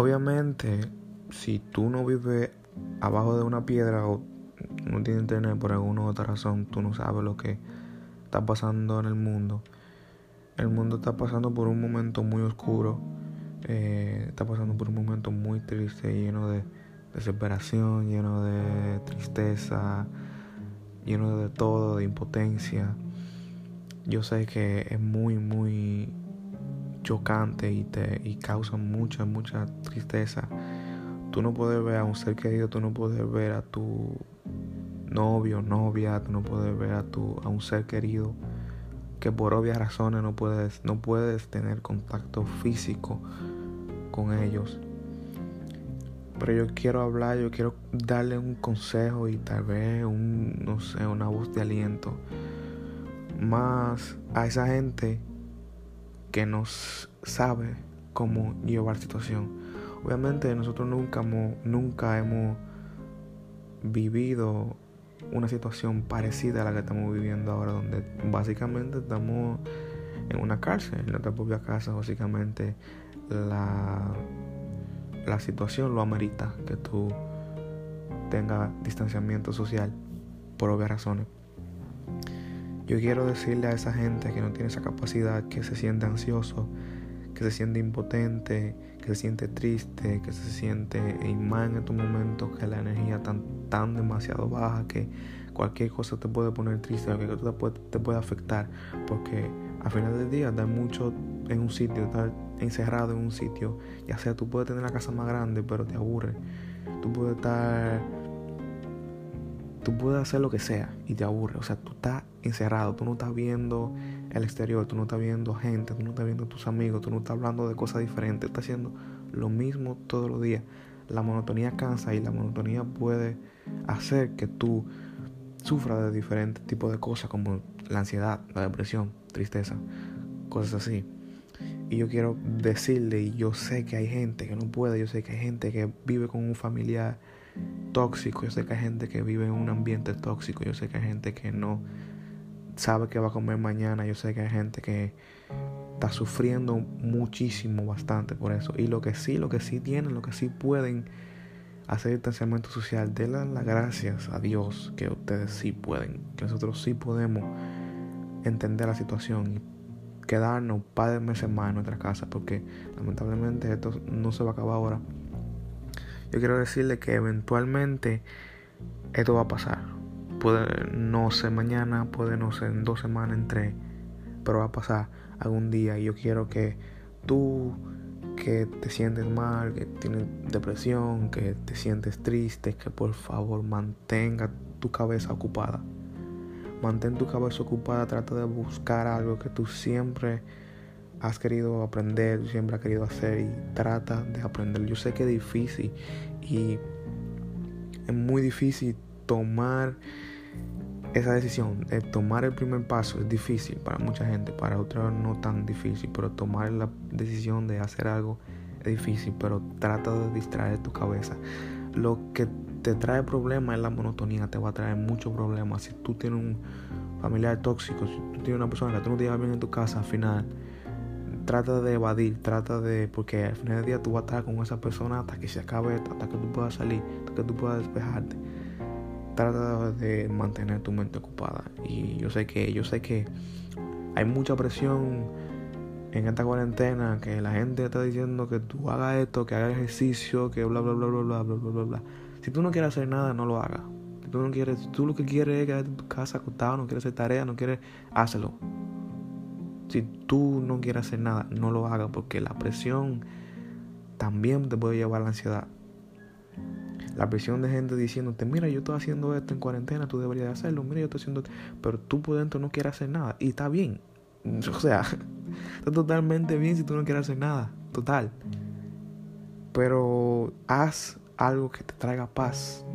Obviamente, si tú no vives abajo de una piedra o no tienes internet por alguna otra razón, tú no sabes lo que está pasando en el mundo. El mundo está pasando por un momento muy oscuro, eh, está pasando por un momento muy triste, lleno de desesperación, lleno de tristeza, lleno de todo, de impotencia. Yo sé que es muy, muy y te y causa mucha, mucha tristeza. Tú no puedes ver a un ser querido, tú no puedes ver a tu novio, novia, tú no puedes ver a tu a un ser querido que por obvias razones no puedes no puedes tener contacto físico con ellos. Pero yo quiero hablar, yo quiero darle un consejo y tal vez un no sé, una voz de aliento más a esa gente que nos sabe cómo llevar situación. Obviamente nosotros nunca, nunca hemos vivido una situación parecida a la que estamos viviendo ahora, donde básicamente estamos en una cárcel, en nuestra propia casa, básicamente la, la situación lo amerita que tú tengas distanciamiento social por obvias razones. Yo quiero decirle a esa gente que no tiene esa capacidad, que se siente ansioso, que se siente impotente, que se siente triste, que se siente en más en estos momentos que la energía está tan demasiado baja que cualquier cosa te puede poner triste, cualquier cosa te puede, te puede afectar, porque al final del día da mucho en un sitio, estar encerrado en un sitio, ya sea tú puedes tener la casa más grande, pero te aburre, tú puedes estar tú puedes hacer lo que sea y te aburre. O sea, tú estás encerrado, tú no estás viendo el exterior, tú no estás viendo gente, tú no estás viendo tus amigos, tú no estás hablando de cosas diferentes, estás haciendo lo mismo todos los días. La monotonía cansa y la monotonía puede hacer que tú sufras de diferentes tipos de cosas como la ansiedad, la depresión, tristeza, cosas así. Y yo quiero decirle, y yo sé que hay gente que no puede, yo sé que hay gente que vive con un familiar tóxico, yo sé que hay gente que vive en un ambiente tóxico, yo sé que hay gente que no sabe que va a comer mañana, yo sé que hay gente que está sufriendo muchísimo, bastante por eso. Y lo que sí, lo que sí tienen, lo que sí pueden hacer distanciamiento social, denle las gracias a Dios que ustedes sí pueden, que nosotros sí podemos entender la situación y quedarnos par de meses más en nuestra casa, porque lamentablemente esto no se va a acabar ahora yo quiero decirle que eventualmente esto va a pasar. Puede no ser mañana, puede no ser en dos semanas, en tres, pero va a pasar algún día. Y yo quiero que tú, que te sientes mal, que tienes depresión, que te sientes triste, que por favor mantenga tu cabeza ocupada. Mantén tu cabeza ocupada, trata de buscar algo que tú siempre has querido aprender, siempre has querido hacer y trata de aprender. Yo sé que es difícil y es muy difícil tomar esa decisión, tomar el primer paso es difícil para mucha gente, para otros no tan difícil, pero tomar la decisión de hacer algo es difícil, pero trata de distraer tu cabeza. Lo que te trae problemas es la monotonía, te va a traer muchos problemas. Si tú tienes un familiar tóxico, si tú tienes una persona que tú no te llevas bien en tu casa, al final trata de evadir, trata de, porque al final del día tú vas a estar con esa persona hasta que se acabe, hasta que tú puedas salir, hasta que tú puedas despejarte. Trata de mantener tu mente ocupada. Y yo sé que, yo sé que hay mucha presión en esta cuarentena, que la gente está diciendo que tú hagas esto, que hagas ejercicio, que bla bla bla bla bla bla bla bla Si tú no quieres hacer nada, no lo hagas. Si tú no quieres, tú lo que quieres es quedarte en tu casa acostado, no quieres hacer tarea, no quieres, hazlo. Si tú no quieres hacer nada, no lo hagas porque la presión también te puede llevar a la ansiedad. La presión de gente diciéndote, mira, yo estoy haciendo esto en cuarentena, tú deberías hacerlo, mira, yo estoy haciendo esto, pero tú por dentro no quieres hacer nada y está bien. O sea, está totalmente bien si tú no quieres hacer nada, total. Pero haz algo que te traiga paz.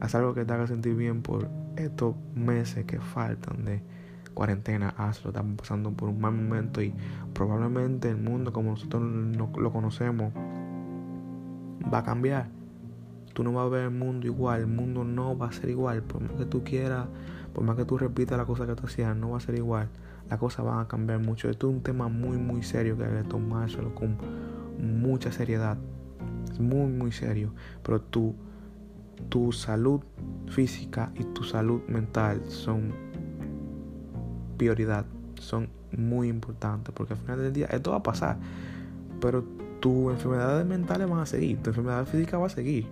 Haz algo que te haga sentir bien por estos meses que faltan de cuarentena, hazlo, estamos pasando por un mal momento y probablemente el mundo como nosotros lo conocemos va a cambiar. Tú no vas a ver el mundo igual, el mundo no va a ser igual, por más que tú quieras, por más que tú repitas la cosa que tú hacías, no va a ser igual. Las cosas van a cambiar mucho. Esto es un tema muy, muy serio que hay que tomárselo con mucha seriedad. Es muy, muy serio. Pero tu, tu salud física y tu salud mental son prioridad. Son muy importantes. Porque al final del día esto va a pasar. Pero tus enfermedades mentales van a seguir. Tu enfermedad física va a seguir.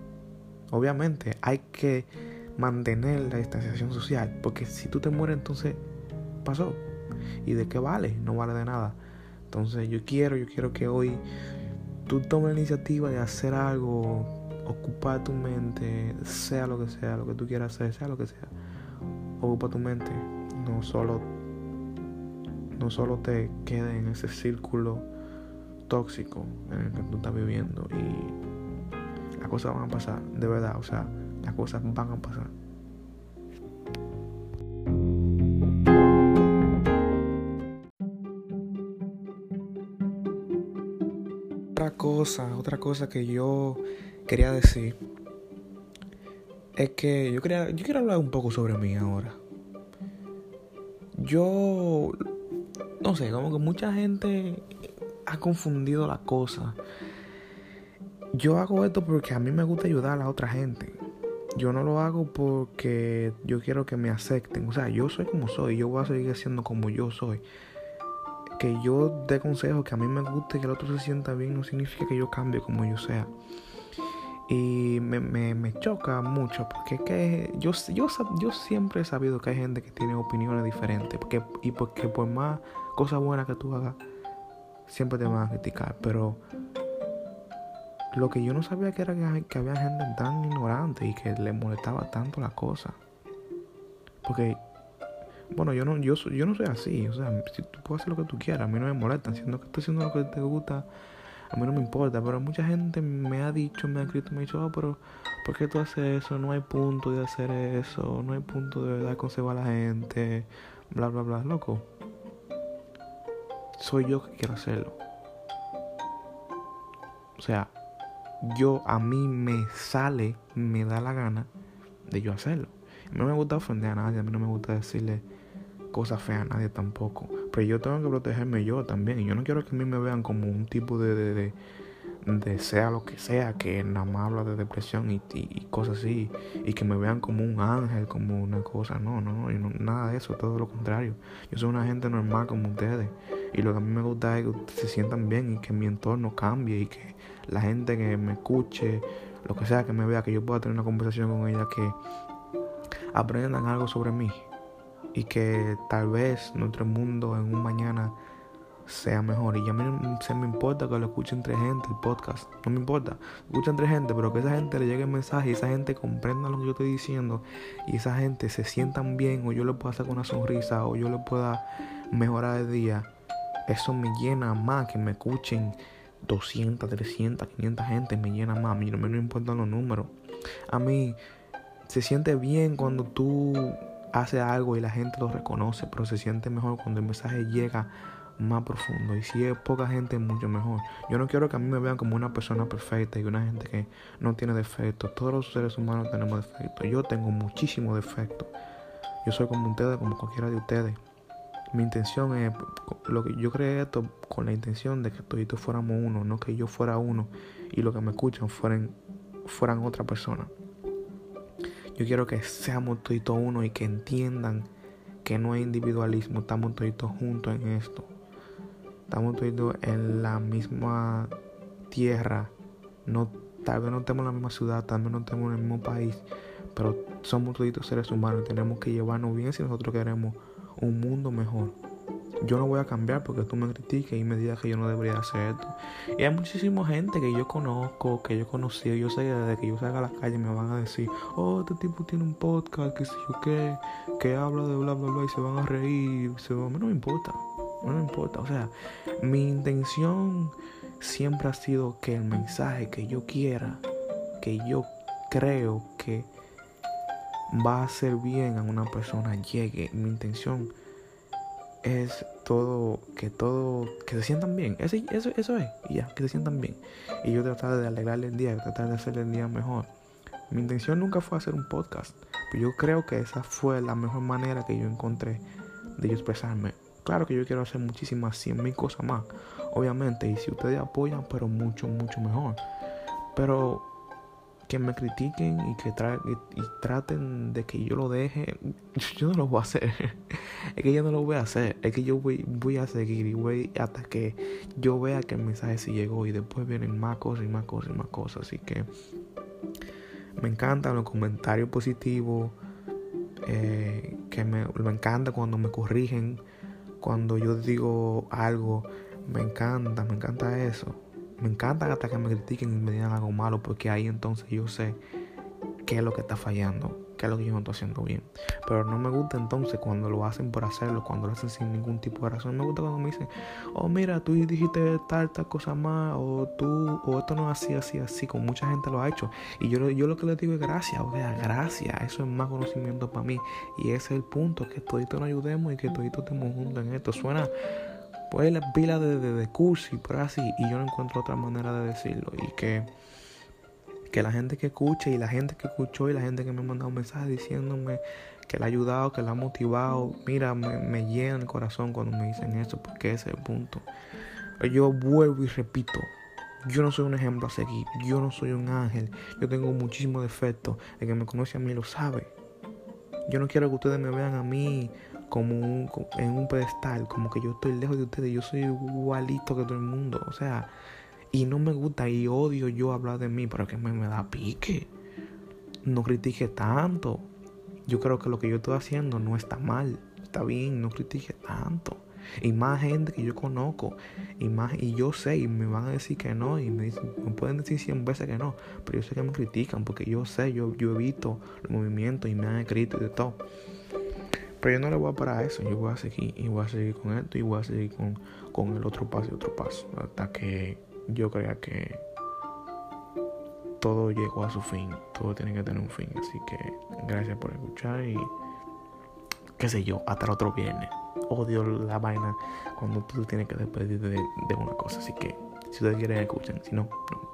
Obviamente hay que mantener la distanciación social. Porque si tú te mueres entonces pasó. ¿Y de qué vale? No vale de nada. Entonces yo quiero, yo quiero que hoy tú tomes la iniciativa de hacer algo, ocupar tu mente, sea lo que sea, lo que tú quieras hacer, sea lo que sea. Ocupa tu mente. No solo, no solo te quede en ese círculo tóxico en el que tú estás viviendo. Y las cosas van a pasar, de verdad. O sea, las cosas van a pasar. cosa, otra cosa que yo quería decir es que yo quería, yo quiero hablar un poco sobre mí ahora. Yo no sé, como que mucha gente ha confundido la cosa. Yo hago esto porque a mí me gusta ayudar a la otra gente. Yo no lo hago porque yo quiero que me acepten. O sea, yo soy como soy. Yo voy a seguir siendo como yo soy que yo dé consejos que a mí me guste que el otro se sienta bien no significa que yo cambie como yo sea. Y me, me, choca mucho porque es que yo, yo, yo siempre he sabido que hay gente que tiene opiniones diferentes porque, y porque por más cosas buenas que tú hagas, siempre te van a criticar. Pero lo que yo no sabía que era que, que había gente tan ignorante y que le molestaba tanto la cosa. Porque bueno, yo no, yo, yo no soy así. O sea, si tú puedes hacer lo que tú quieras, a mí no me molesta. Siendo que estoy haciendo lo que te gusta, a mí no me importa. Pero mucha gente me ha dicho, me ha escrito, me ha dicho, oh, pero ¿por qué tú haces eso? No hay punto de hacer eso. No hay punto de verdad conservar a la gente. Bla, bla, bla. Loco. Soy yo que quiero hacerlo. O sea, yo a mí me sale, me da la gana de yo hacerlo. A mí no me gusta ofender a nadie, a mí no me gusta decirle cosas feas a nadie tampoco. Pero yo tengo que protegerme yo también. Y yo no quiero que a mí me vean como un tipo de, de, de, sea lo que sea, que nada más habla de depresión y, y, cosas así. Y que me vean como un ángel, como una cosa. No, no, no, nada de eso, todo lo contrario. Yo soy una gente normal como ustedes. Y lo que a mí me gusta es que se sientan bien y que mi entorno cambie y que la gente que me escuche, lo que sea, que me vea, que yo pueda tener una conversación con ella, que aprendan algo sobre mí y que tal vez nuestro mundo en un mañana sea mejor. Y a mí no se me importa que lo escuchen entre gente el podcast. No me importa. Escuchen entre gente, pero que esa gente le llegue el mensaje y esa gente comprenda lo que yo estoy diciendo y esa gente se sientan bien o yo le pueda sacar una sonrisa o yo le pueda mejorar el día. Eso me llena más que me escuchen 200, 300, 500 gente. Me llena más. A mí no me importan los números. A mí se siente bien cuando tú hace algo y la gente lo reconoce, pero se siente mejor cuando el mensaje llega más profundo. Y si es poca gente, mucho mejor. Yo no quiero que a mí me vean como una persona perfecta y una gente que no tiene defectos. Todos los seres humanos tenemos defectos. Yo tengo muchísimos defectos. Yo soy como ustedes, como cualquiera de ustedes. Mi intención es, lo que yo creé esto con la intención de que todos fuéramos uno, no que yo fuera uno y lo que me escuchan fueran, fueran otra persona. Yo quiero que seamos todos uno y que entiendan que no hay individualismo, estamos todos juntos en esto. Estamos todos en la misma tierra. No, tal vez no estemos en la misma ciudad, tal vez no estemos en el mismo país, pero somos todos seres humanos y tenemos que llevarnos bien si nosotros queremos un mundo mejor yo no voy a cambiar porque tú me critiques y me digas que yo no debería hacer esto. Y hay muchísima gente que yo conozco, que yo conocí, yo sé que desde que yo salga a la calle me van a decir, oh, este tipo tiene un podcast, que sé yo qué, que habla de bla, bla, bla, y se van a reír. Se van... No me importa, no me importa. O sea, mi intención siempre ha sido que el mensaje que yo quiera, que yo creo que va a hacer bien a una persona llegue. Mi intención es todo, que todo, que se sientan bien. Eso, eso, eso es, y ya, que se sientan bien. Y yo tratar de alegrarle el día, tratar de hacerle el día mejor. Mi intención nunca fue hacer un podcast, pero yo creo que esa fue la mejor manera que yo encontré de yo expresarme. Claro que yo quiero hacer muchísimas, cien mil cosas más, obviamente. Y si ustedes apoyan, pero mucho, mucho mejor. Pero que me critiquen y que traten de que yo lo deje, yo no lo voy a hacer. es que yo no lo voy a hacer. Es que yo voy, voy a seguir y voy hasta que yo vea que el mensaje sí llegó y después vienen más cosas y más cosas y más cosas. Así que me encantan los comentarios positivos. Eh, que me, me encanta cuando me corrigen, cuando yo digo algo, me encanta, me encanta eso. Me encanta hasta que me critiquen y me digan algo malo, porque ahí entonces yo sé qué es lo que está fallando, qué es lo que yo no estoy haciendo bien. Pero no me gusta entonces cuando lo hacen por hacerlo, cuando lo hacen sin ningún tipo de razón. Me gusta cuando me dicen, oh mira, tú dijiste tal, tal cosa más, o tú, o esto no es así, así, así, como mucha gente lo ha hecho. Y yo, yo lo que les digo es gracias, o sea, gracias, eso es más conocimiento para mí. Y ese es el punto, que toditos nos ayudemos y que toditos estemos juntos en esto. Suena pues la pila de, de, de cursi, por así, y yo no encuentro otra manera de decirlo. Y que, que la gente que escuche y la gente que escuchó y la gente que me ha mandado un mensaje diciéndome que le ha ayudado, que le ha motivado, mira, me, me llena el corazón cuando me dicen eso, porque ese es el punto. Yo vuelvo y repito, yo no soy un ejemplo a seguir, yo no soy un ángel, yo tengo muchísimos defectos, el que me conoce a mí lo sabe. Yo no quiero que ustedes me vean a mí como un, en un pedestal, como que yo estoy lejos de ustedes, yo soy igualito que todo el mundo, o sea, y no me gusta y odio yo hablar de mí, pero que me, me da pique. No critique tanto. Yo creo que lo que yo estoy haciendo no está mal, está bien, no critique tanto. Y más gente que yo conozco, y más, y yo sé, y me van a decir que no, y me, me pueden decir cien veces que no, pero yo sé que me critican, porque yo sé, yo, yo he visto los movimientos y me han escrito y de todo. Pero yo no le voy a parar eso, yo voy a seguir y voy a seguir con esto y voy a seguir con, con el otro paso y otro paso. Hasta que yo crea que todo llegó a su fin, todo tiene que tener un fin. Así que gracias por escuchar y qué sé yo, hasta el otro viernes. Odio la vaina cuando tú tienes que despedir de, de una cosa. Así que si ustedes quieren escuchen, si no, no.